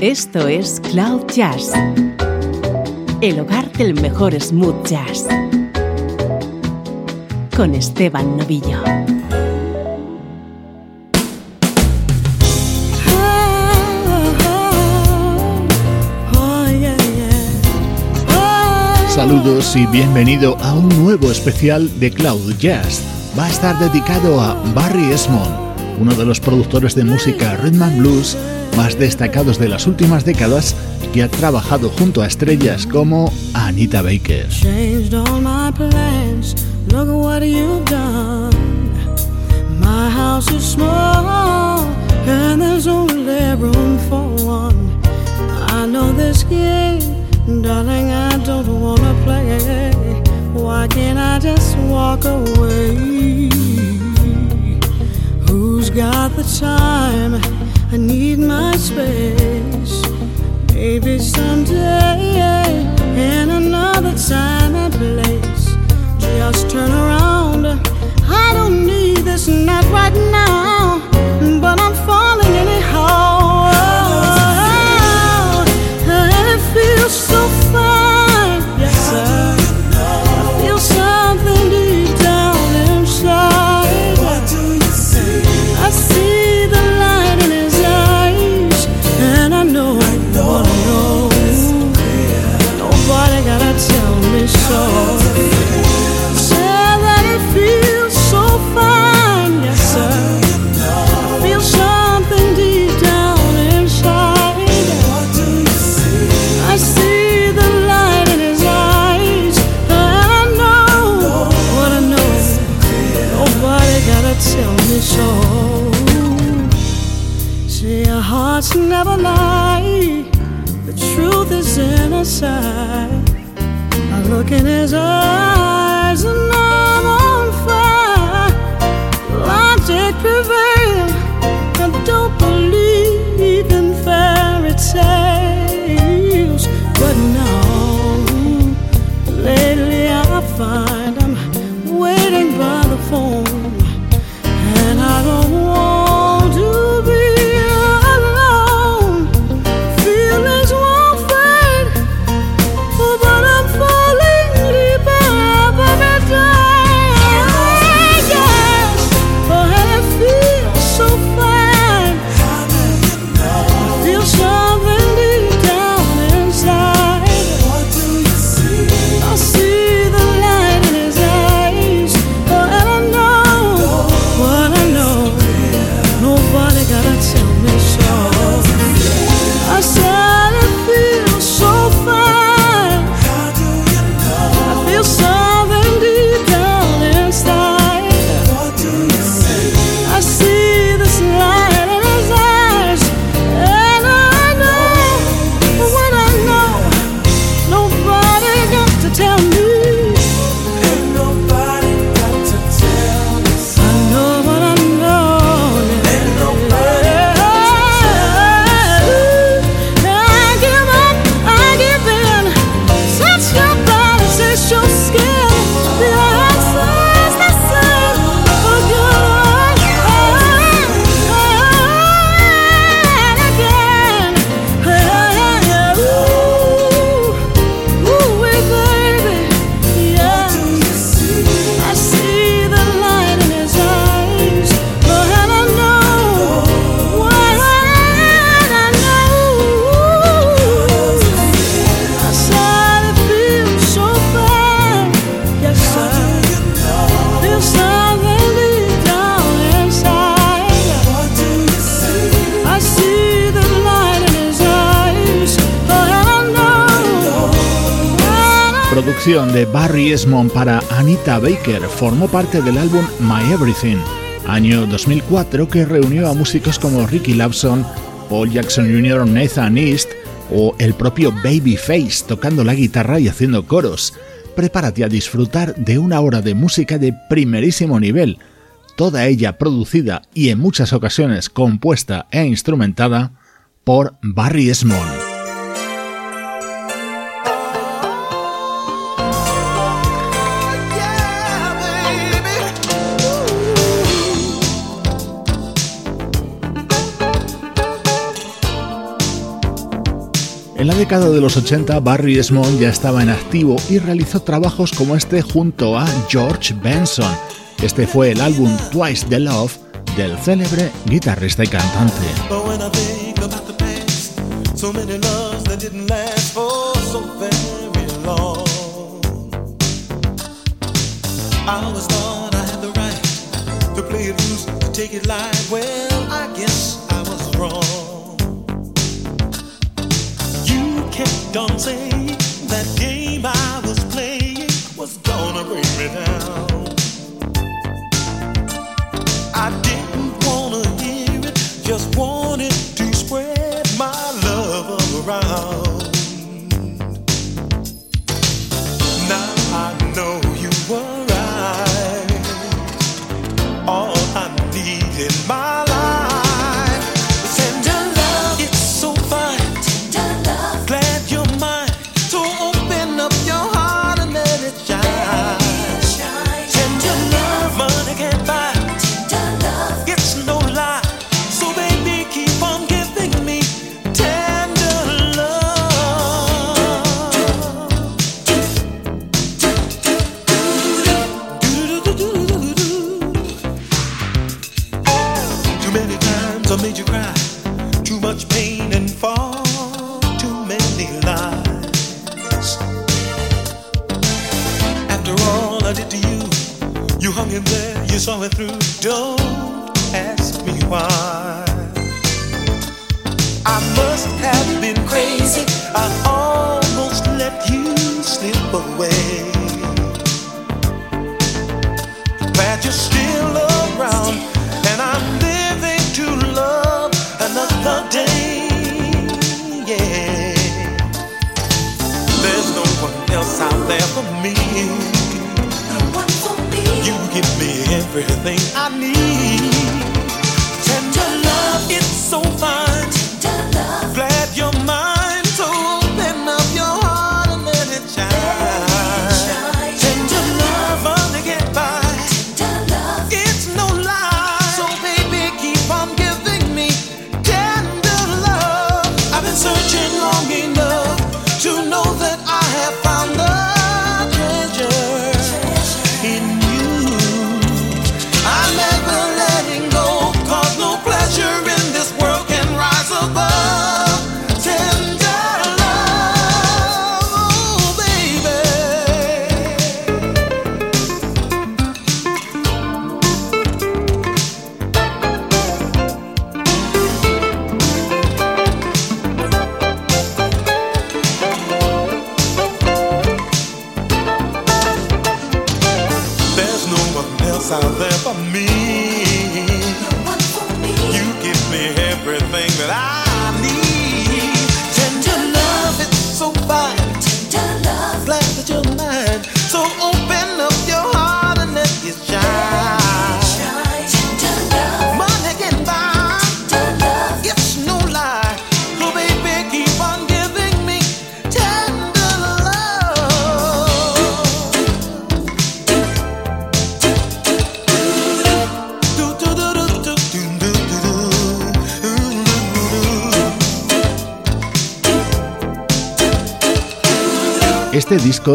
Esto es Cloud Jazz, el hogar del mejor smooth jazz, con Esteban Novillo. Saludos y bienvenido a un nuevo especial de Cloud Jazz. Va a estar dedicado a Barry Esmond, uno de los productores de música rhythm and blues más destacados de las últimas décadas que ha trabajado junto a estrellas como Anita Baker. Got the time? I need my space. Maybe someday, in another time and place, just turn around. I don't need this, not right now, but I'm falling hearts never lie. The truth is in our sight. I look in his eyes, De Barry Esmond para Anita Baker formó parte del álbum My Everything, año 2004 que reunió a músicos como Ricky Lawson, Paul Jackson Jr., Nathan East o el propio Babyface tocando la guitarra y haciendo coros. Prepárate a disfrutar de una hora de música de primerísimo nivel, toda ella producida y en muchas ocasiones compuesta e instrumentada por Barry Esmond. La década de los 80, Barry Esmond ya estaba en activo y realizó trabajos como este junto a George Benson. Este fue el álbum Twice the Love del célebre guitarrista y cantante. On saying that game I was playing was gonna bring me down.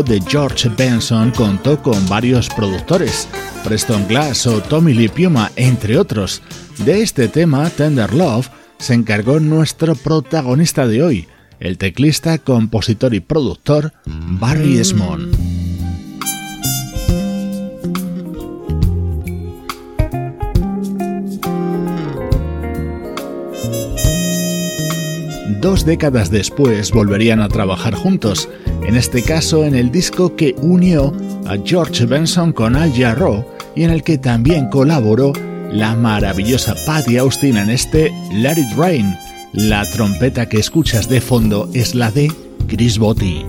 De George Benson contó con varios productores, Preston Glass o Tommy Lee entre otros. De este tema, Tender Love, se encargó nuestro protagonista de hoy, el teclista, compositor y productor Barry Esmond. Dos décadas después volverían a trabajar juntos en este caso en el disco que unió a George Benson con Al Jarreau y en el que también colaboró la maravillosa Patty Austin en este Let It Rain. La trompeta que escuchas de fondo es la de Chris Botti.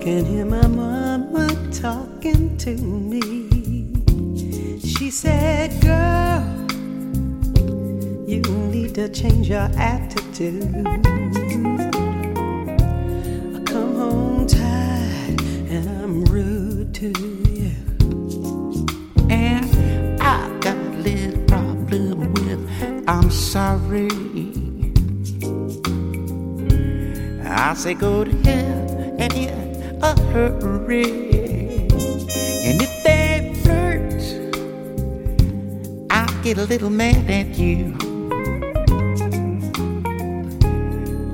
Can hear my mama talking to me. She said, Girl, you need to change your attitude. I come home tired and I'm rude to you. And I got a little problem with I'm sorry. I say, Go to hell and in a hurry. And if they." Get a little mad at you.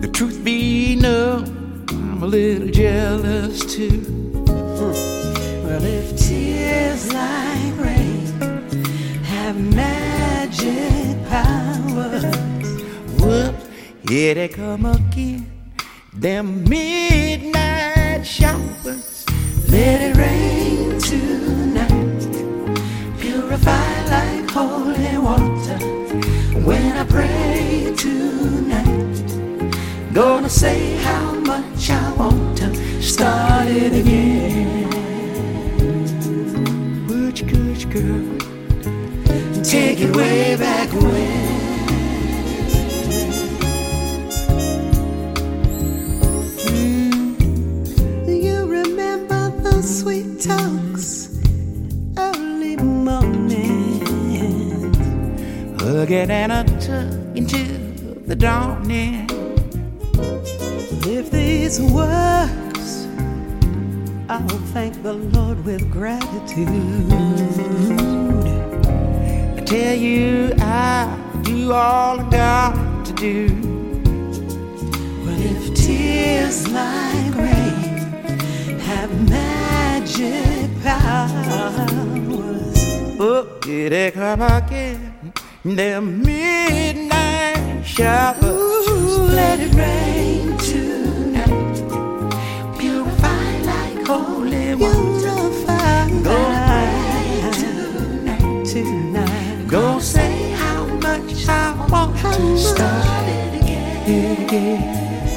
The truth be known, I'm a little jealous too. Well, if tears like rain have magic powers, Whoops, here they come again. Them midnight showers. let it rain tonight. Holy water. When I pray tonight, gonna say how much I want to start it again. Butch, Gush, girl. Take it way back when. Hugging and a tug into the dawning. If this works, I will thank the Lord with gratitude. I tell you, I do all I got to do. But if tears like rain have magic powers, Oh, here they come again. Them midnight showers. ooh, let it rain tonight. Purify like holy water. Go pray tonight. Tonight. Go say how much I want to Start it again.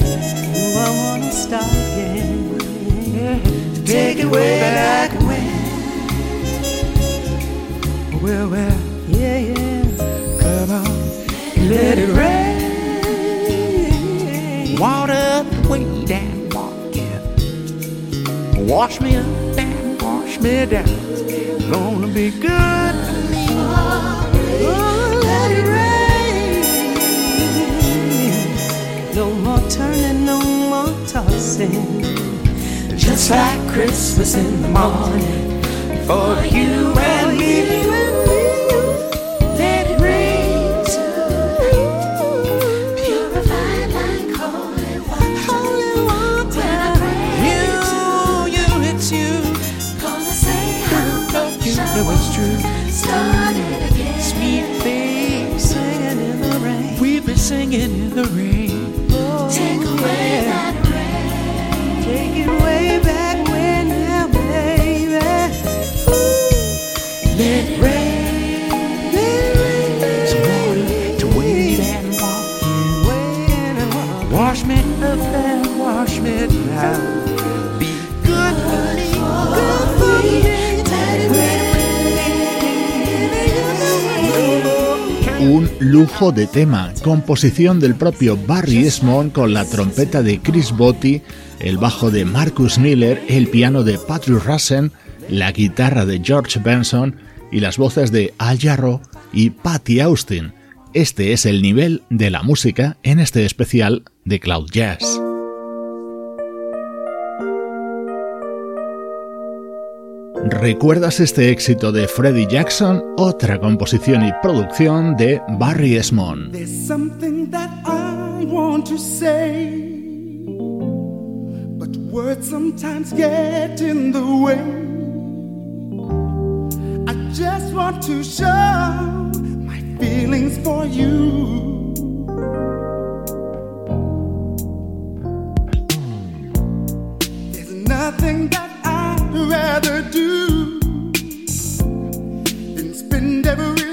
Ooh, I wanna start again. Take it way back when. Well, well, Let it rain. Water way down, walk it. Wash me up and wash me down. Gonna be good for me. Oh, let it rain. No more turning, no more tossing. Just like Christmas in the morning. For you and me. Lujo de tema, composición del propio Barry Esmond con la trompeta de Chris Botti, el bajo de Marcus Miller, el piano de Patrick Russen, la guitarra de George Benson y las voces de Al Jarreau y Patty Austin. Este es el nivel de la música en este especial de Cloud Jazz. ¿Recuerdas este éxito de Freddie Jackson? Otra composición y producción de Barry Esmond. I just want to show my feelings for you. Rather do than spend every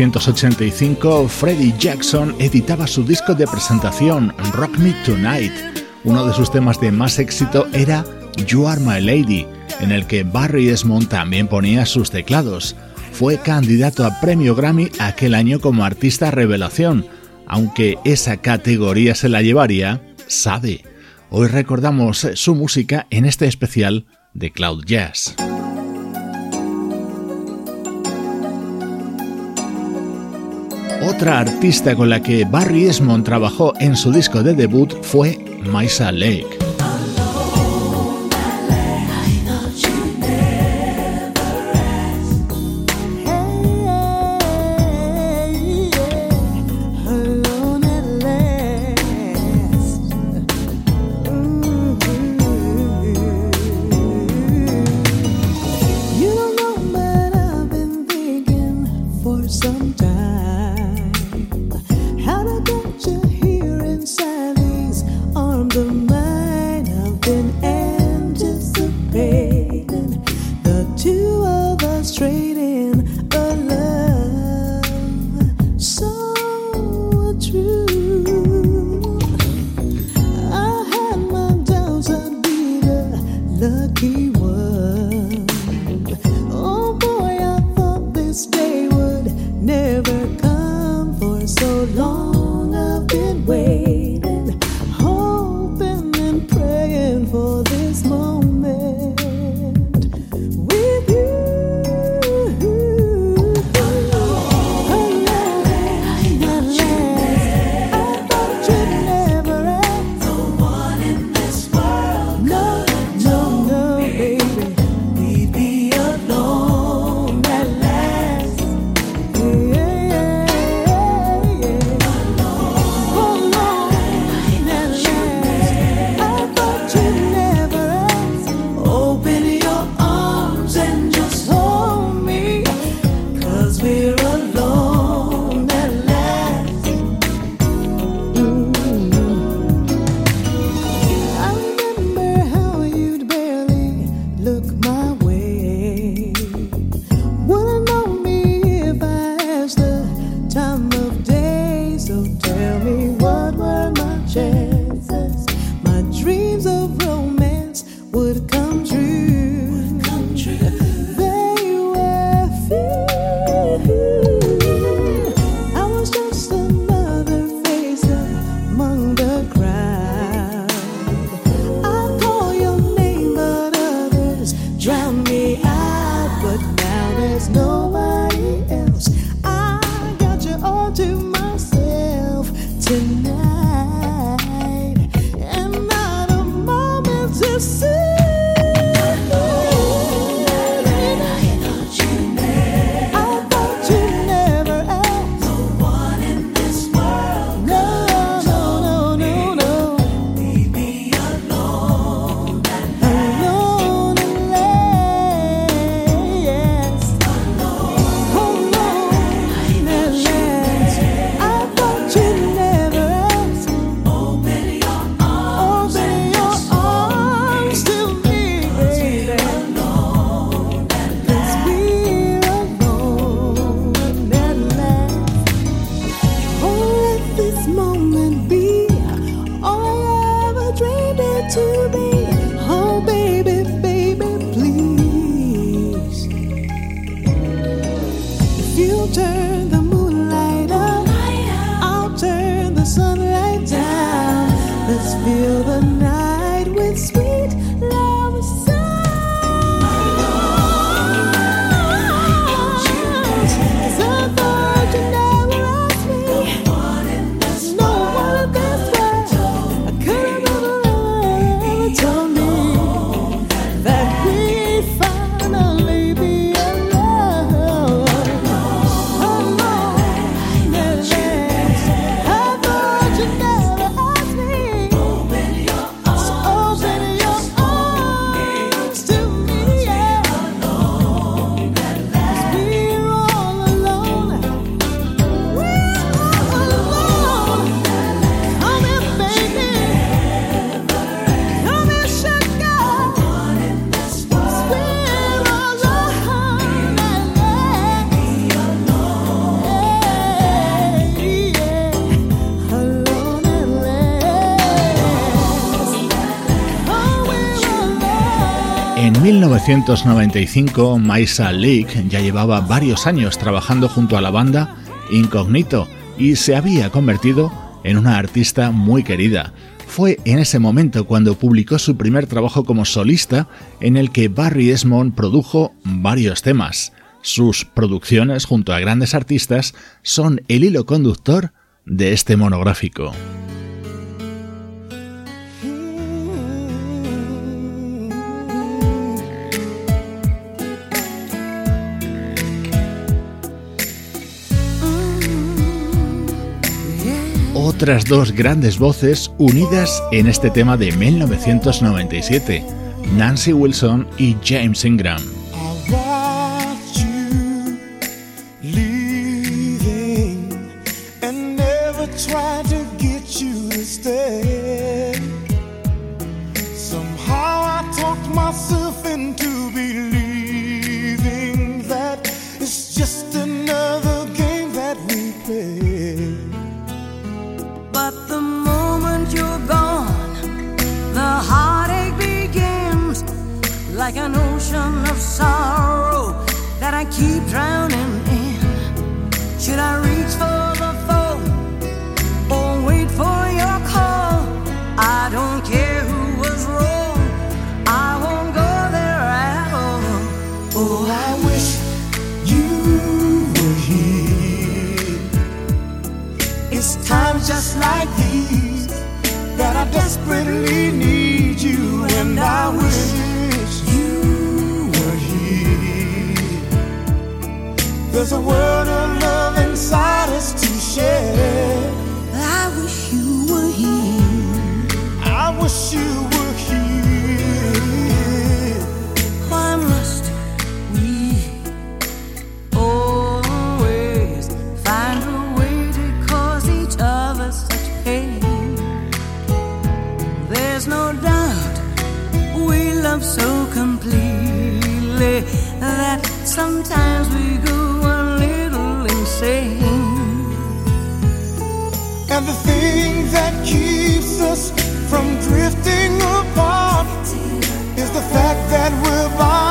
1985, Freddie Jackson editaba su disco de presentación, Rock Me Tonight. Uno de sus temas de más éxito era You Are My Lady, en el que Barry Esmond también ponía sus teclados. Fue candidato a premio Grammy aquel año como artista revelación, aunque esa categoría se la llevaría Sabe. Hoy recordamos su música en este especial de Cloud Jazz. Otra artista con la que Barry Esmond trabajó en su disco de debut fue Maisa Lake. me what were my chances? 1995, Maisa Leak ya llevaba varios años trabajando junto a la banda Incognito y se había convertido en una artista muy querida. Fue en ese momento cuando publicó su primer trabajo como solista en el que Barry Esmond produjo varios temas. Sus producciones junto a grandes artistas son el hilo conductor de este monográfico. Otras dos grandes voces unidas en este tema de 1997, Nancy Wilson y James Ingram. moment you're gone, the heartache begins like an ocean of sorrow that I keep drowning in. Should I reach for? desperately need you, and I wish you were here. There's a world of love inside us to share. I wish you were here. I wish you that keeps us from drifting apart is the fact that we're by.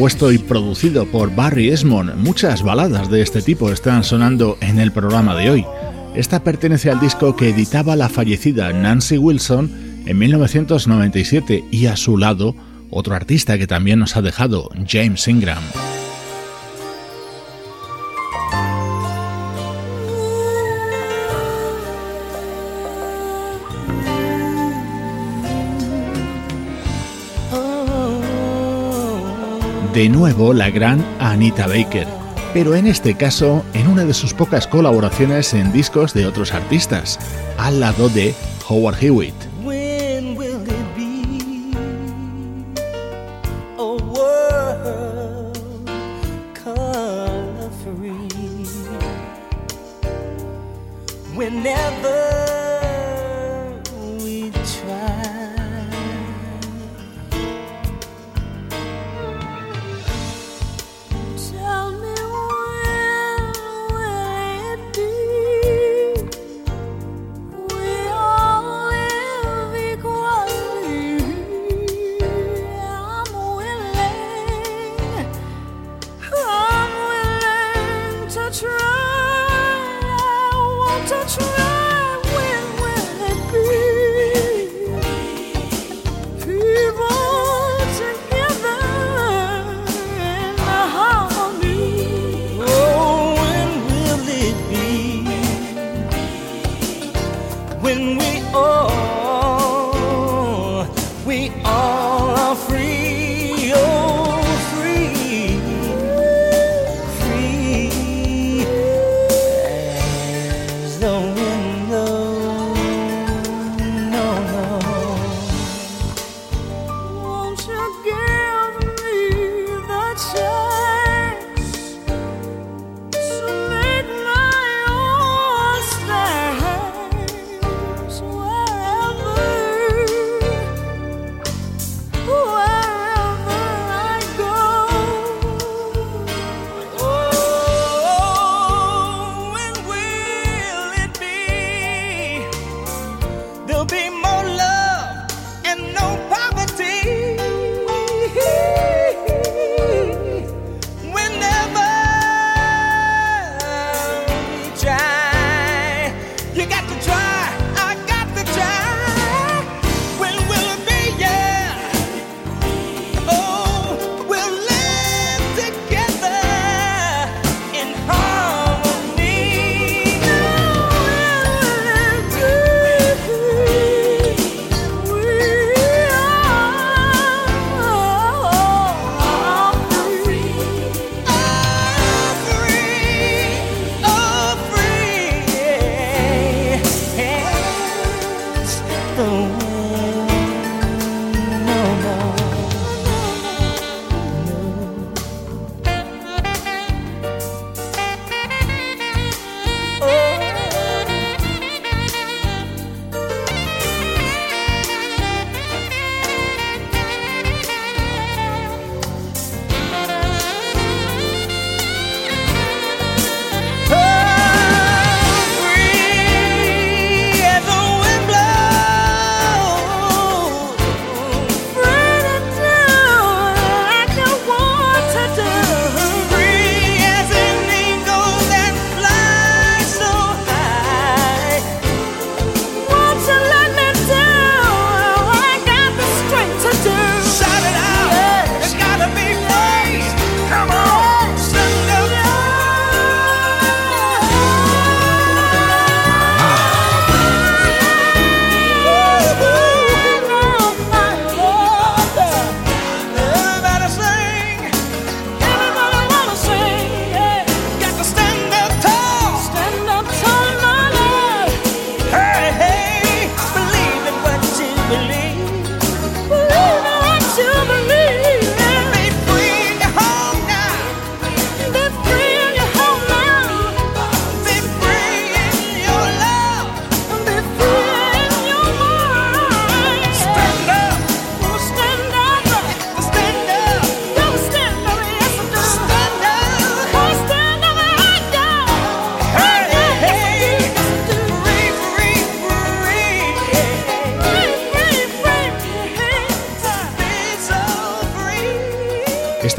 Compuesto y producido por Barry Esmond. Muchas baladas de este tipo están sonando en el programa de hoy. Esta pertenece al disco que editaba la fallecida Nancy Wilson en 1997 y a su lado otro artista que también nos ha dejado, James Ingram. De nuevo la gran Anita Baker, pero en este caso en una de sus pocas colaboraciones en discos de otros artistas, al lado de Howard Hewitt.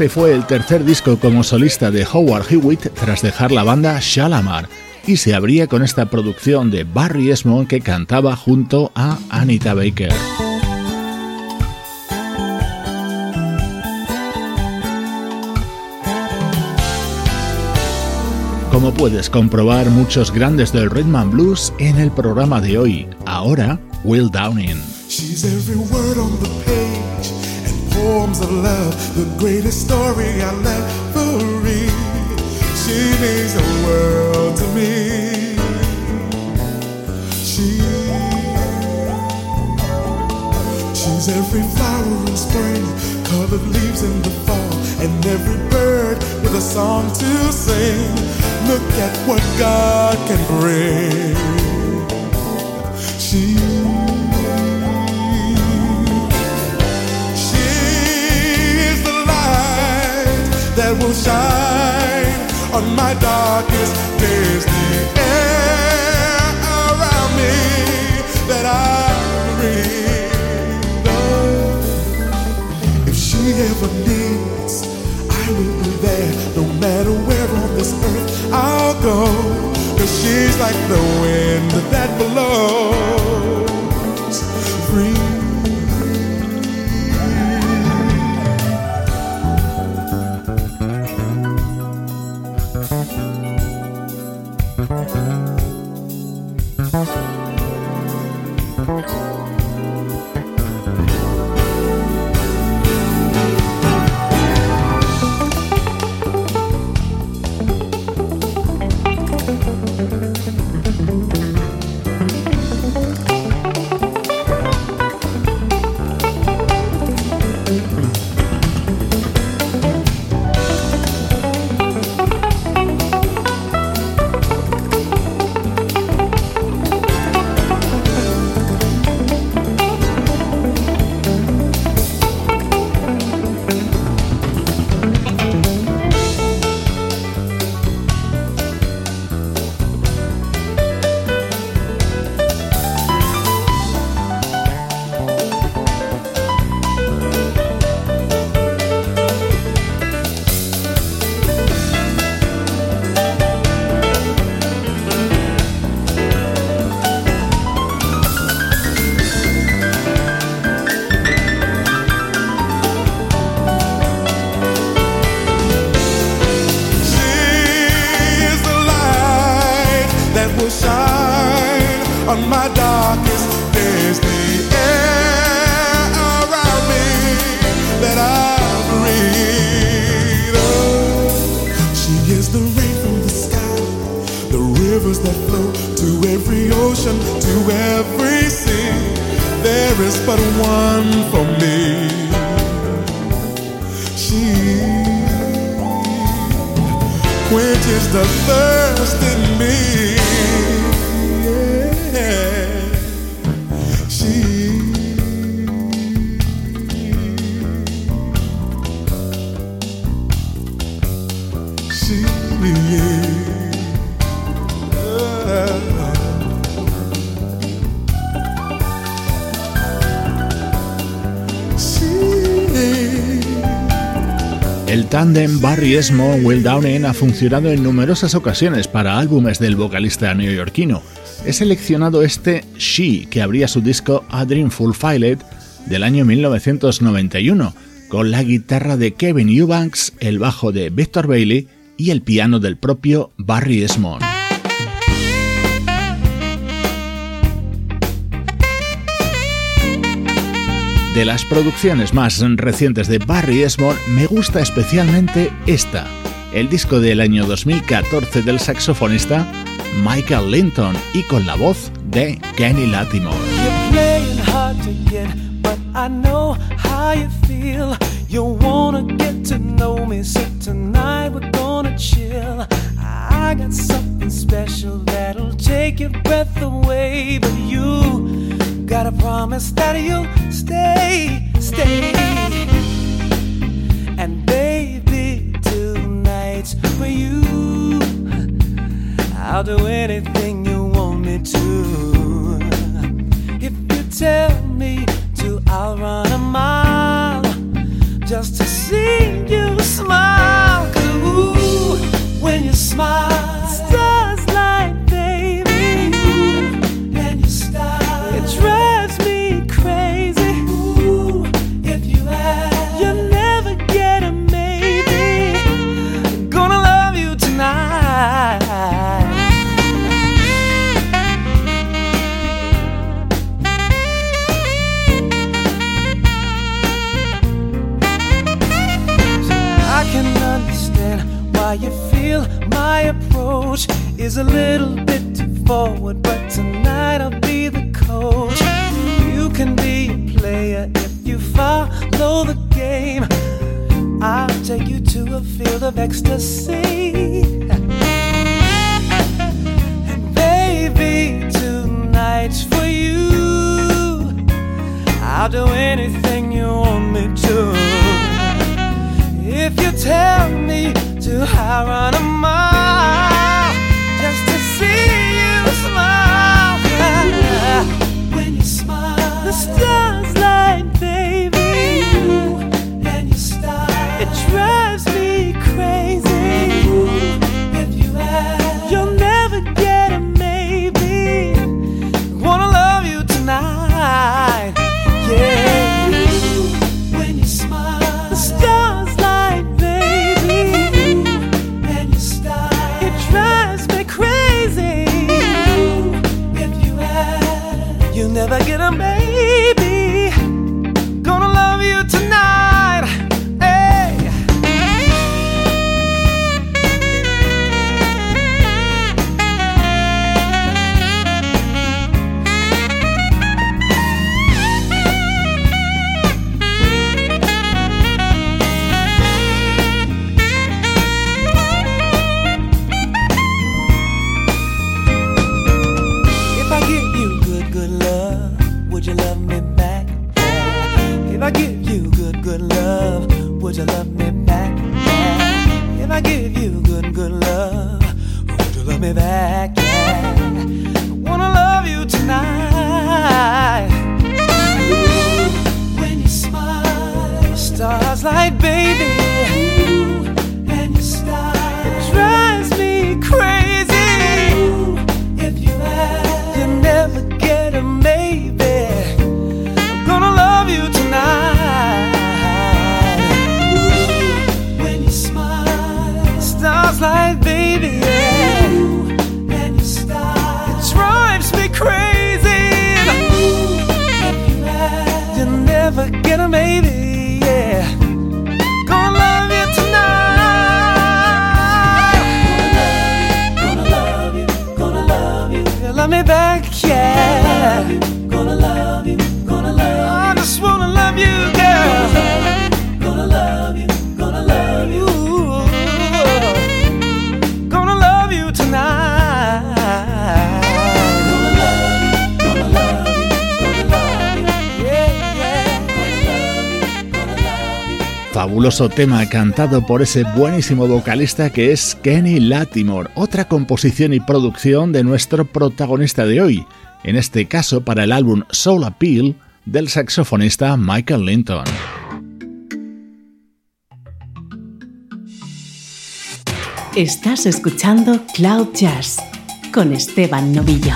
Fue el tercer disco como solista de Howard Hewitt tras dejar la banda Shalamar y se abría con esta producción de Barry Esmond que cantaba junto a Anita Baker. Como puedes comprobar, muchos grandes del rhythm and blues en el programa de hoy. Ahora, Will Downing. Poems of love, the greatest story I'll ever read. She means the world to me. She, she's every flower in spring, colored leaves in the fall, and every bird with a song to sing. Look at what God can bring. She, light will shine on my darkest days. The air around me that I breathe. Oh, if she ever needs, I will be there, no matter where on this earth I'll go. Cause she's like the wind that blows every sea, there is but one for me. She quenches the thirst in me. Yeah. She tandem Barry Esmo Will Downing ha funcionado en numerosas ocasiones para álbumes del vocalista neoyorquino. He seleccionado este She, que abría su disco A Dreamful Filet del año 1991, con la guitarra de Kevin Eubanks, el bajo de Victor Bailey y el piano del propio Barry Esmond. De las producciones más recientes de Barry Esmond me gusta especialmente esta, el disco del año 2014 del saxofonista Michael Linton y con la voz de Kenny you gotta promise that you'll stay, stay. And baby, tonight's for you. I'll do anything you want me to. If you tell me to, I'll run a mile just to see you tema cantado por ese buenísimo vocalista que es Kenny Latimore, otra composición y producción de nuestro protagonista de hoy, en este caso para el álbum Soul Appeal del saxofonista Michael Linton. Estás escuchando Cloud Jazz con Esteban Novillo.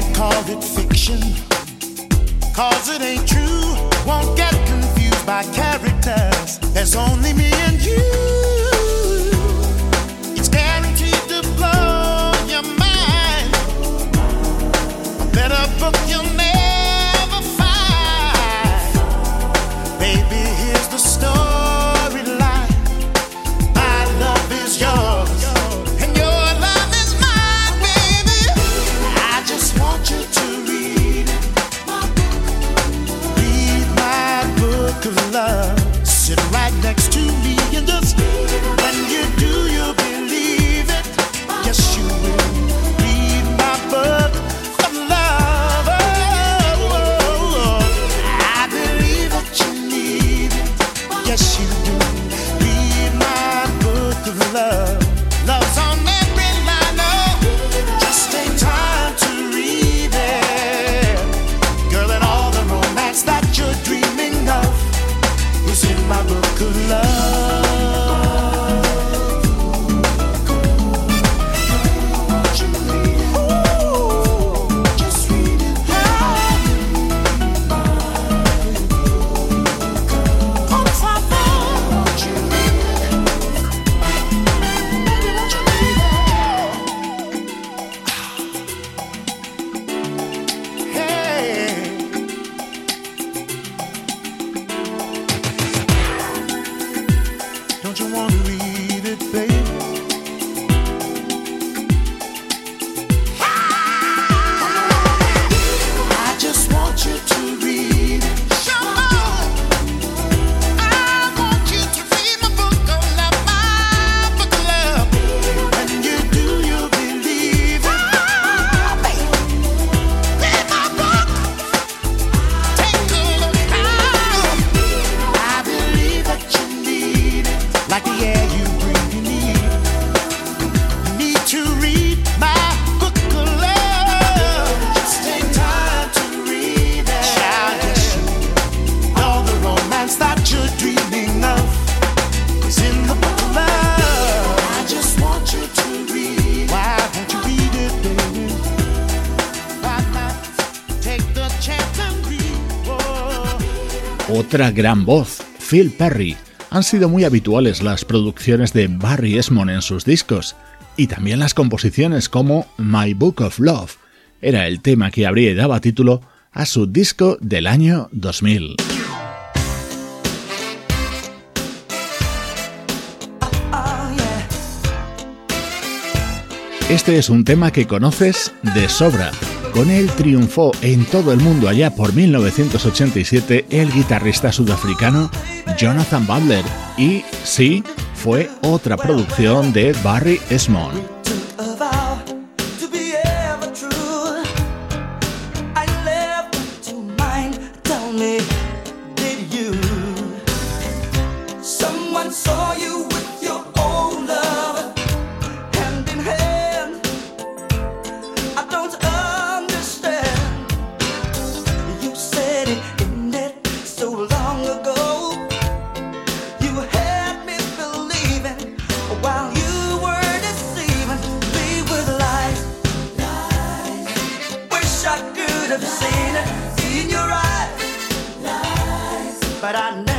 can't call it fiction, cause it ain't true. Won't get confused by characters, there's only me and you. It's guaranteed to blow your mind. A better book you. Otra gran voz, Phil Perry. Han sido muy habituales las producciones de Barry Esmond en sus discos, y también las composiciones como My Book of Love. Era el tema que abría y daba título a su disco del año 2000. Este es un tema que conoces de sobra. Con él triunfó en todo el mundo allá por 1987 el guitarrista sudafricano Jonathan Butler y sí, fue otra producción de Barry Esmond. have seen it in your eyes, but I never.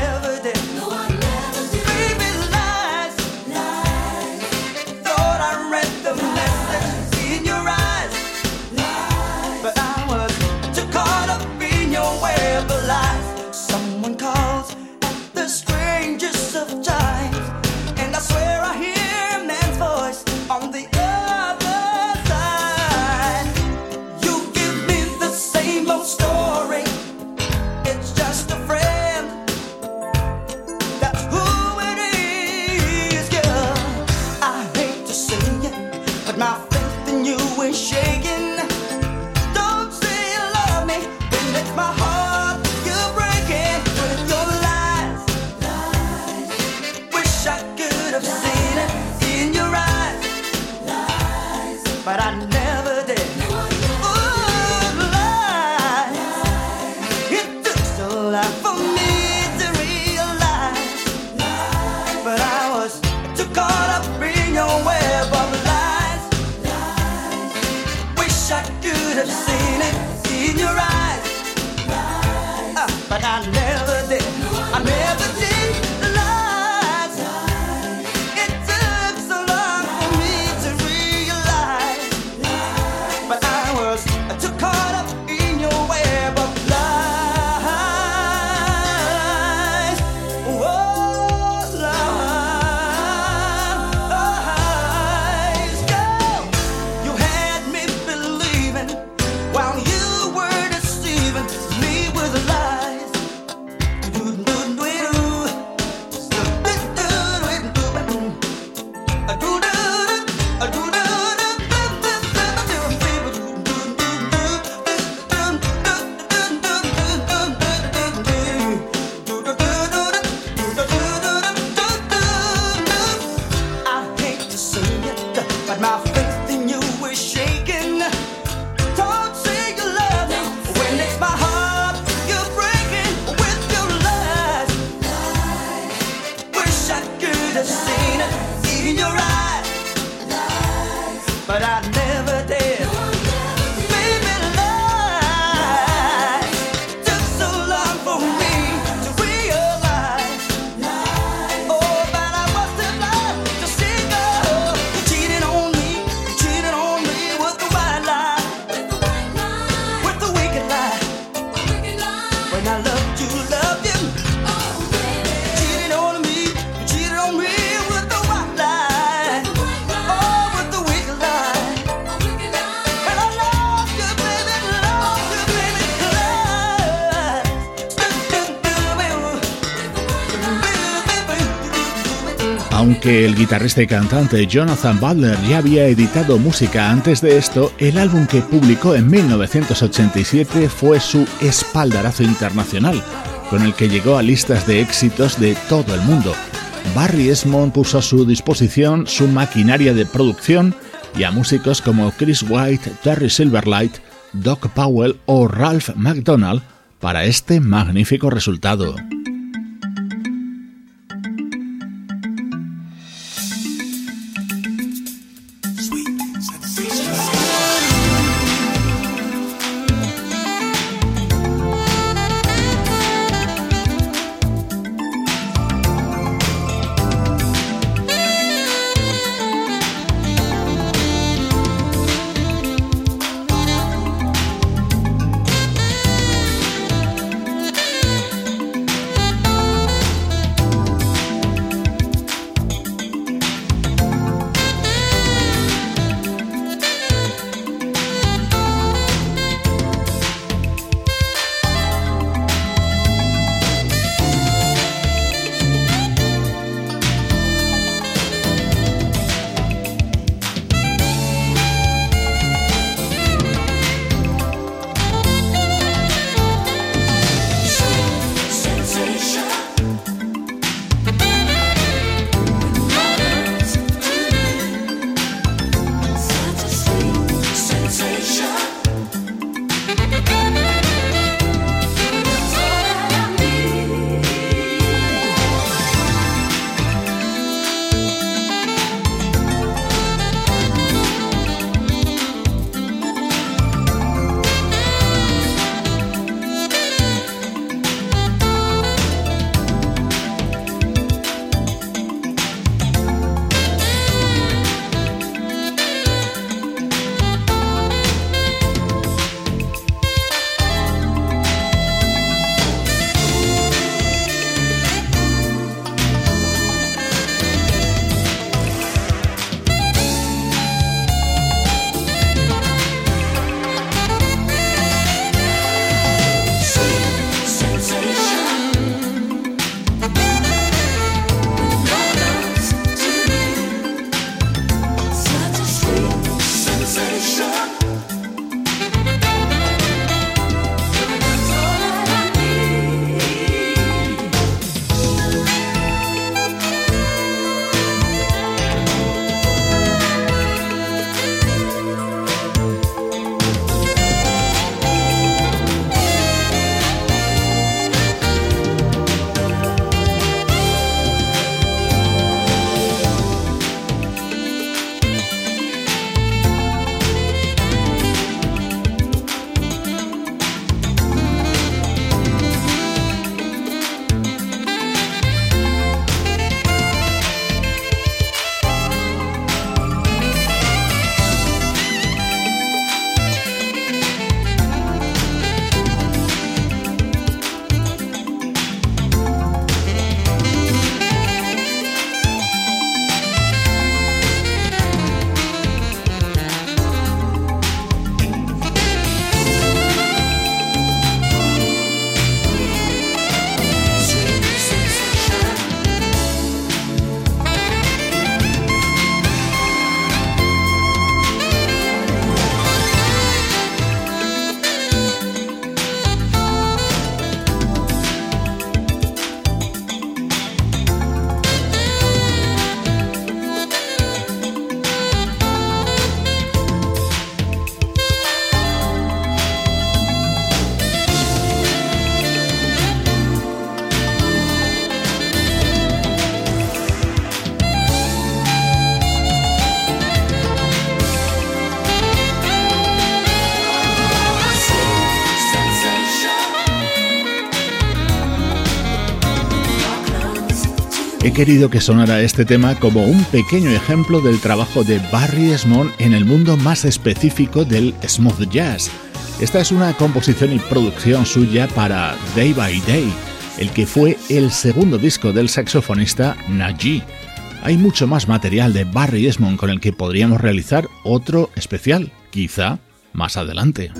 Guitarrista y cantante Jonathan Butler ya había editado música antes de esto, el álbum que publicó en 1987 fue su espaldarazo internacional, con el que llegó a listas de éxitos de todo el mundo. Barry Esmond puso a su disposición su maquinaria de producción y a músicos como Chris White, Terry Silverlight, Doc Powell o Ralph McDonald para este magnífico resultado. He querido que sonara este tema como un pequeño ejemplo del trabajo de Barry Esmond en el mundo más específico del smooth jazz. Esta es una composición y producción suya para Day by Day, el que fue el segundo disco del saxofonista Najee. Hay mucho más material de Barry Esmond con el que podríamos realizar otro especial, quizá más adelante.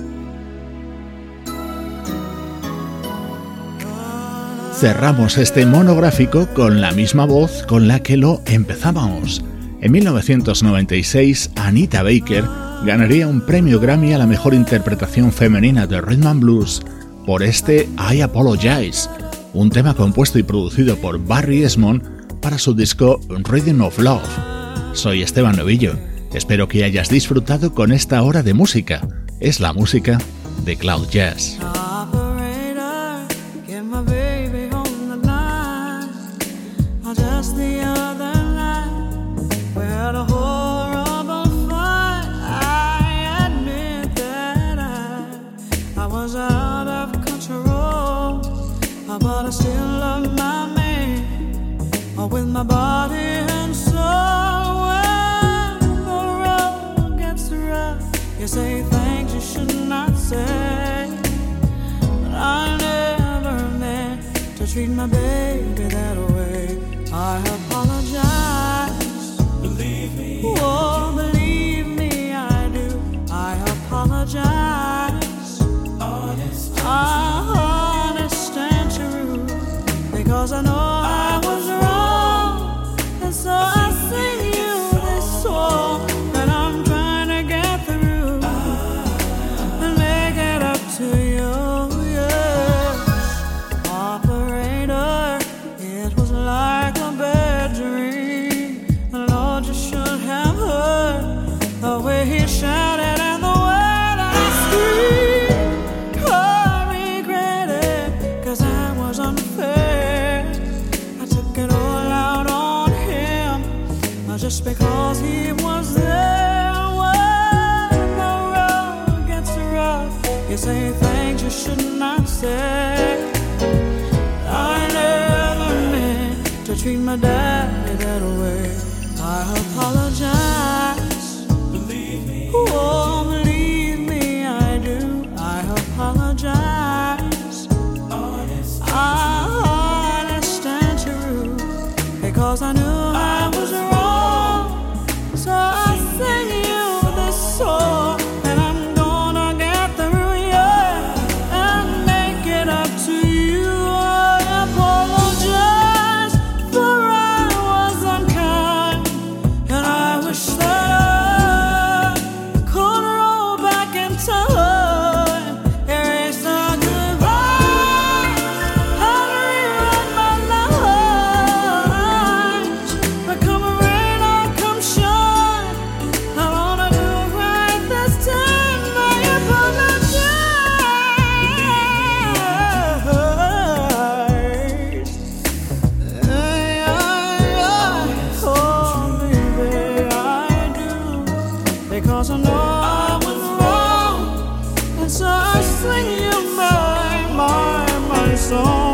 Cerramos este monográfico con la misma voz con la que lo empezábamos. En 1996, Anita Baker ganaría un premio Grammy a la mejor interpretación femenina de Rhythm and Blues por este I Apologize, un tema compuesto y producido por Barry Esmond para su disco Rhythm of Love. Soy Esteban Novillo. Espero que hayas disfrutado con esta hora de música. Es la música de Cloud Jazz. My body and soul. When the road gets rough, you say things you should not say. But I never meant to treat my baby that way. I apologize. Believe me. song.